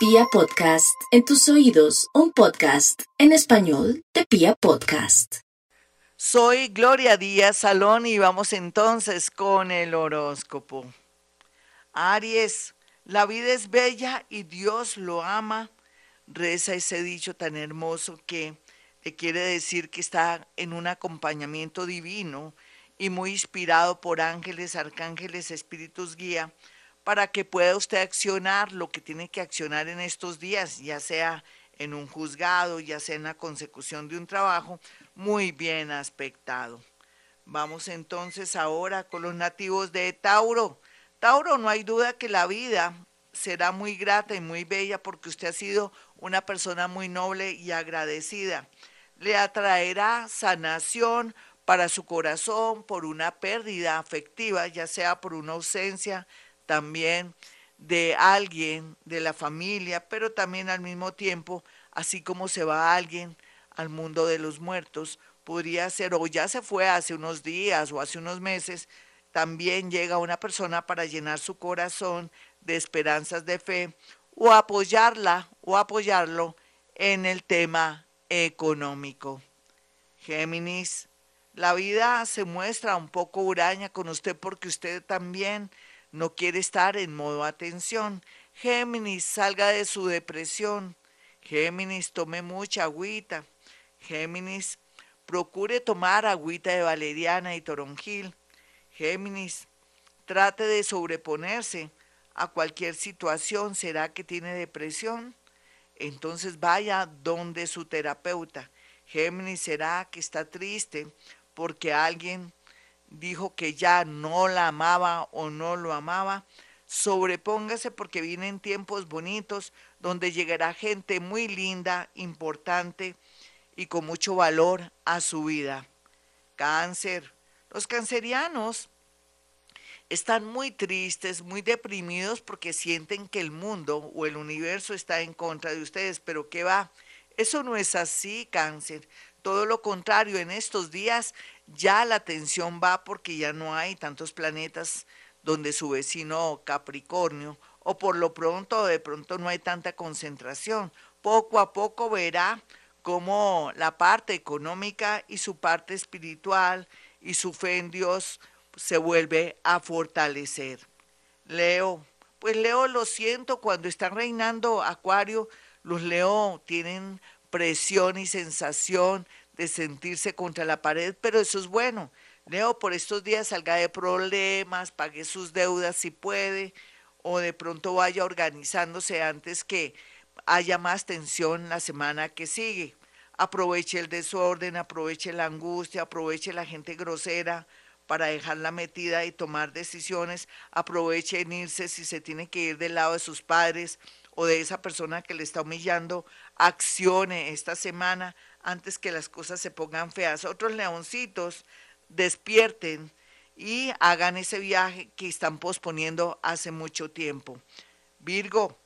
Pia Podcast, en tus oídos, un podcast en español de Pia Podcast. Soy Gloria Díaz Salón y vamos entonces con el horóscopo. Aries, la vida es bella y Dios lo ama. Reza ese dicho tan hermoso que le quiere decir que está en un acompañamiento divino y muy inspirado por ángeles, arcángeles, espíritus guía para que pueda usted accionar lo que tiene que accionar en estos días, ya sea en un juzgado, ya sea en la consecución de un trabajo, muy bien aspectado. Vamos entonces ahora con los nativos de Tauro. Tauro, no hay duda que la vida será muy grata y muy bella porque usted ha sido una persona muy noble y agradecida. Le atraerá sanación para su corazón por una pérdida afectiva, ya sea por una ausencia también de alguien, de la familia, pero también al mismo tiempo, así como se va alguien al mundo de los muertos, podría ser, o ya se fue hace unos días o hace unos meses, también llega una persona para llenar su corazón de esperanzas de fe o apoyarla o apoyarlo en el tema económico. Géminis, la vida se muestra un poco huraña con usted porque usted también no quiere estar en modo atención. Géminis, salga de su depresión. Géminis, tome mucha agüita. Géminis, procure tomar agüita de valeriana y toronjil. Géminis, trate de sobreponerse a cualquier situación. ¿Será que tiene depresión? Entonces vaya donde su terapeuta. Géminis, ¿será que está triste porque alguien dijo que ya no la amaba o no lo amaba, sobrepóngase porque vienen tiempos bonitos donde llegará gente muy linda, importante y con mucho valor a su vida. Cáncer. Los cancerianos están muy tristes, muy deprimidos porque sienten que el mundo o el universo está en contra de ustedes, pero ¿qué va? Eso no es así, cáncer. Todo lo contrario, en estos días ya la atención va porque ya no hay tantos planetas donde su vecino Capricornio, o por lo pronto, de pronto no hay tanta concentración. Poco a poco verá cómo la parte económica y su parte espiritual y su fe en Dios se vuelve a fortalecer. Leo, pues Leo lo siento, cuando están reinando Acuario, los Leo tienen presión y sensación de sentirse contra la pared, pero eso es bueno. Leo, por estos días salga de problemas, pague sus deudas si puede, o de pronto vaya organizándose antes que haya más tensión la semana que sigue. Aproveche el desorden, aproveche la angustia, aproveche la gente grosera para dejarla metida y tomar decisiones, aproveche en irse si se tiene que ir del lado de sus padres o de esa persona que le está humillando, accione esta semana antes que las cosas se pongan feas. Otros leoncitos despierten y hagan ese viaje que están posponiendo hace mucho tiempo. Virgo.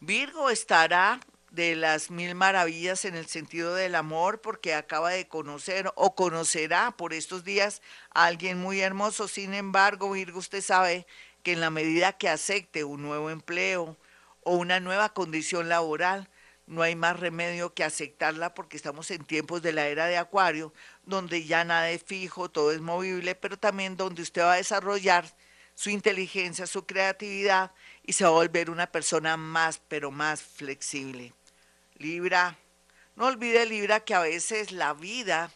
Virgo estará de las mil maravillas en el sentido del amor porque acaba de conocer o conocerá por estos días a alguien muy hermoso. Sin embargo, Virgo, usted sabe que en la medida que acepte un nuevo empleo o una nueva condición laboral, no hay más remedio que aceptarla porque estamos en tiempos de la era de Acuario, donde ya nada es fijo, todo es movible, pero también donde usted va a desarrollar su inteligencia, su creatividad y se va a volver una persona más, pero más flexible. Libra, no olvide Libra que a veces la vida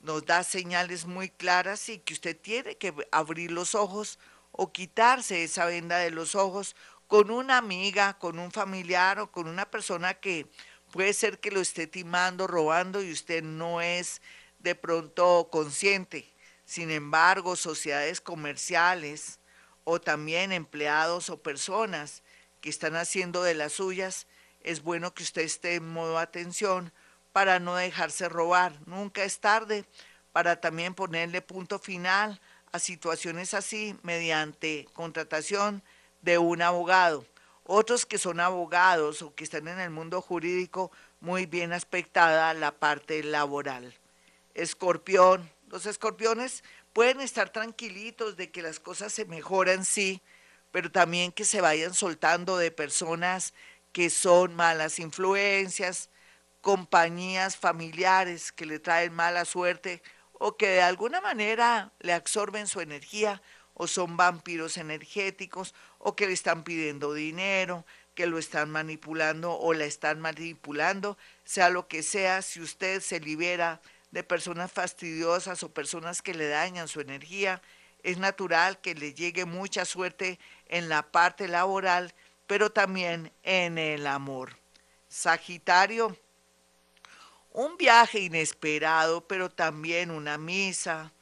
nos da señales muy claras y que usted tiene que abrir los ojos o quitarse esa venda de los ojos con una amiga, con un familiar o con una persona que puede ser que lo esté timando, robando y usted no es de pronto consciente. Sin embargo, sociedades comerciales o también empleados o personas que están haciendo de las suyas, es bueno que usted esté en modo atención para no dejarse robar. Nunca es tarde para también ponerle punto final a situaciones así mediante contratación de un abogado. Otros que son abogados o que están en el mundo jurídico, muy bien aspectada la parte laboral. Escorpión, los escorpiones pueden estar tranquilitos de que las cosas se mejoran, sí, pero también que se vayan soltando de personas que son malas influencias, compañías familiares que le traen mala suerte o que de alguna manera le absorben su energía o son vampiros energéticos o que le están pidiendo dinero, que lo están manipulando o la están manipulando, sea lo que sea, si usted se libera de personas fastidiosas o personas que le dañan su energía, es natural que le llegue mucha suerte en la parte laboral, pero también en el amor. Sagitario, un viaje inesperado, pero también una misa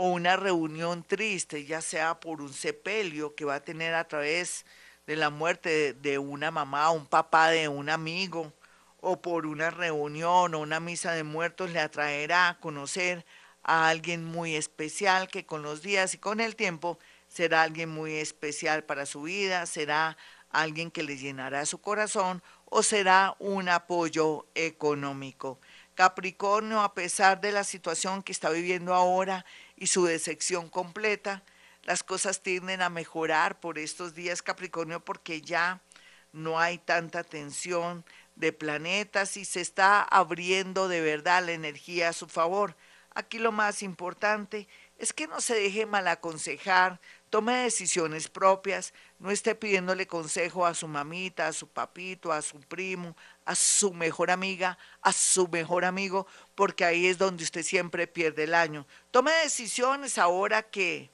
o una reunión triste, ya sea por un sepelio que va a tener a través de la muerte de, una mamá, un papá de un amigo, o por una reunión o una misa de muertos, le atraerá a conocer a alguien muy especial que con los días y con el tiempo será alguien muy especial para su vida, será alguien que le llenará su corazón o será un apoyo económico. Capricornio, a pesar de la situación que está viviendo ahora y su decepción completa, las cosas tienden a mejorar por estos días, Capricornio, porque ya no hay tanta tensión de planetas y se está abriendo de verdad la energía a su favor. Aquí lo más importante es que no se deje mal aconsejar, tome decisiones propias, no esté pidiéndole consejo a su mamita, a su papito, a su primo, a su mejor amiga, a su mejor amigo, porque ahí es donde usted siempre pierde el año. Tome decisiones ahora que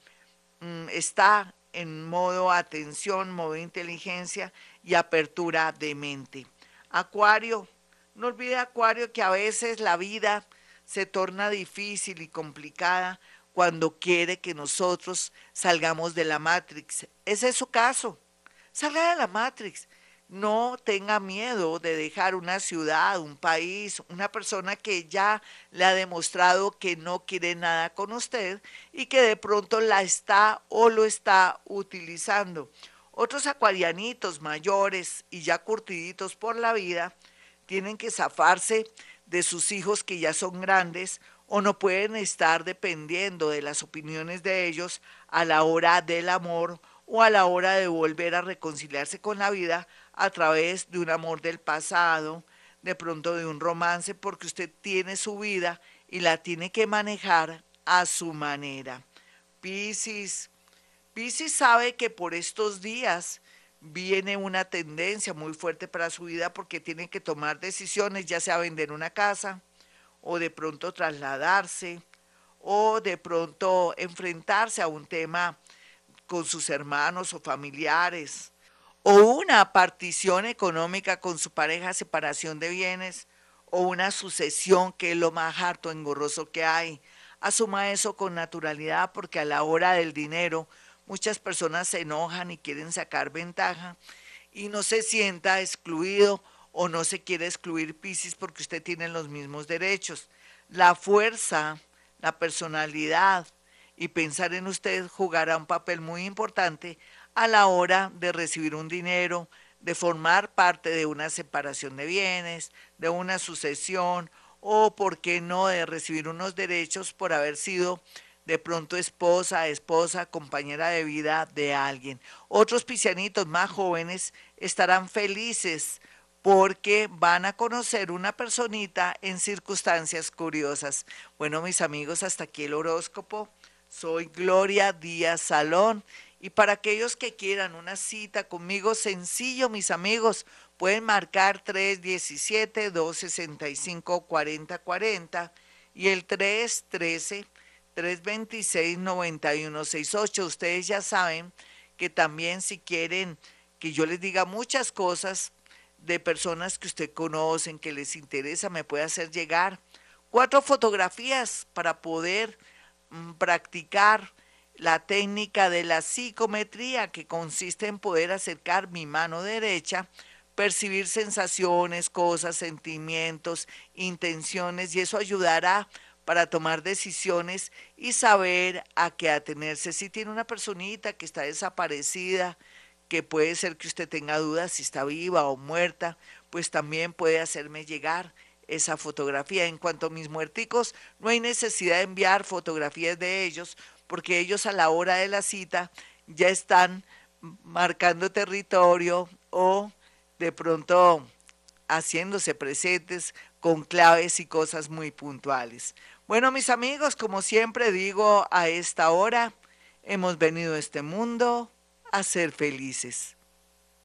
mm, está en modo atención, modo inteligencia y apertura de mente. Acuario, no olvide Acuario que a veces la vida se torna difícil y complicada cuando quiere que nosotros salgamos de la Matrix. Ese es su caso. Salga de la Matrix. No tenga miedo de dejar una ciudad, un país, una persona que ya le ha demostrado que no quiere nada con usted y que de pronto la está o lo está utilizando. Otros acuarianitos mayores y ya curtiditos por la vida tienen que zafarse de sus hijos que ya son grandes o no pueden estar dependiendo de las opiniones de ellos a la hora del amor o a la hora de volver a reconciliarse con la vida a través de un amor del pasado, de pronto de un romance, porque usted tiene su vida y la tiene que manejar a su manera. Piscis, Piscis sabe que por estos días viene una tendencia muy fuerte para su vida porque tiene que tomar decisiones, ya sea vender una casa, o de pronto trasladarse o de pronto enfrentarse a un tema con sus hermanos o familiares o una partición económica con su pareja, separación de bienes o una sucesión que es lo más harto engorroso que hay. Asuma eso con naturalidad porque a la hora del dinero muchas personas se enojan y quieren sacar ventaja y no se sienta excluido o no se quiere excluir Pisces porque usted tiene los mismos derechos. La fuerza, la personalidad y pensar en usted jugará un papel muy importante a la hora de recibir un dinero, de formar parte de una separación de bienes, de una sucesión o, por qué no, de recibir unos derechos por haber sido de pronto esposa, esposa, compañera de vida de alguien. Otros piscianitos más jóvenes estarán felices porque van a conocer una personita en circunstancias curiosas. Bueno, mis amigos, hasta aquí el horóscopo. Soy Gloria Díaz Salón y para aquellos que quieran una cita conmigo, sencillo, mis amigos, pueden marcar 317-265-4040 y el 313-326-9168. Ustedes ya saben que también si quieren que yo les diga muchas cosas, de personas que usted conocen, que les interesa, me puede hacer llegar cuatro fotografías para poder mm, practicar la técnica de la psicometría, que consiste en poder acercar mi mano derecha, percibir sensaciones, cosas, sentimientos, intenciones, y eso ayudará para tomar decisiones y saber a qué atenerse. Si tiene una personita que está desaparecida, que puede ser que usted tenga dudas si está viva o muerta, pues también puede hacerme llegar esa fotografía. En cuanto a mis muerticos, no hay necesidad de enviar fotografías de ellos, porque ellos a la hora de la cita ya están marcando territorio o de pronto haciéndose presentes con claves y cosas muy puntuales. Bueno, mis amigos, como siempre digo, a esta hora hemos venido a este mundo a ser felices.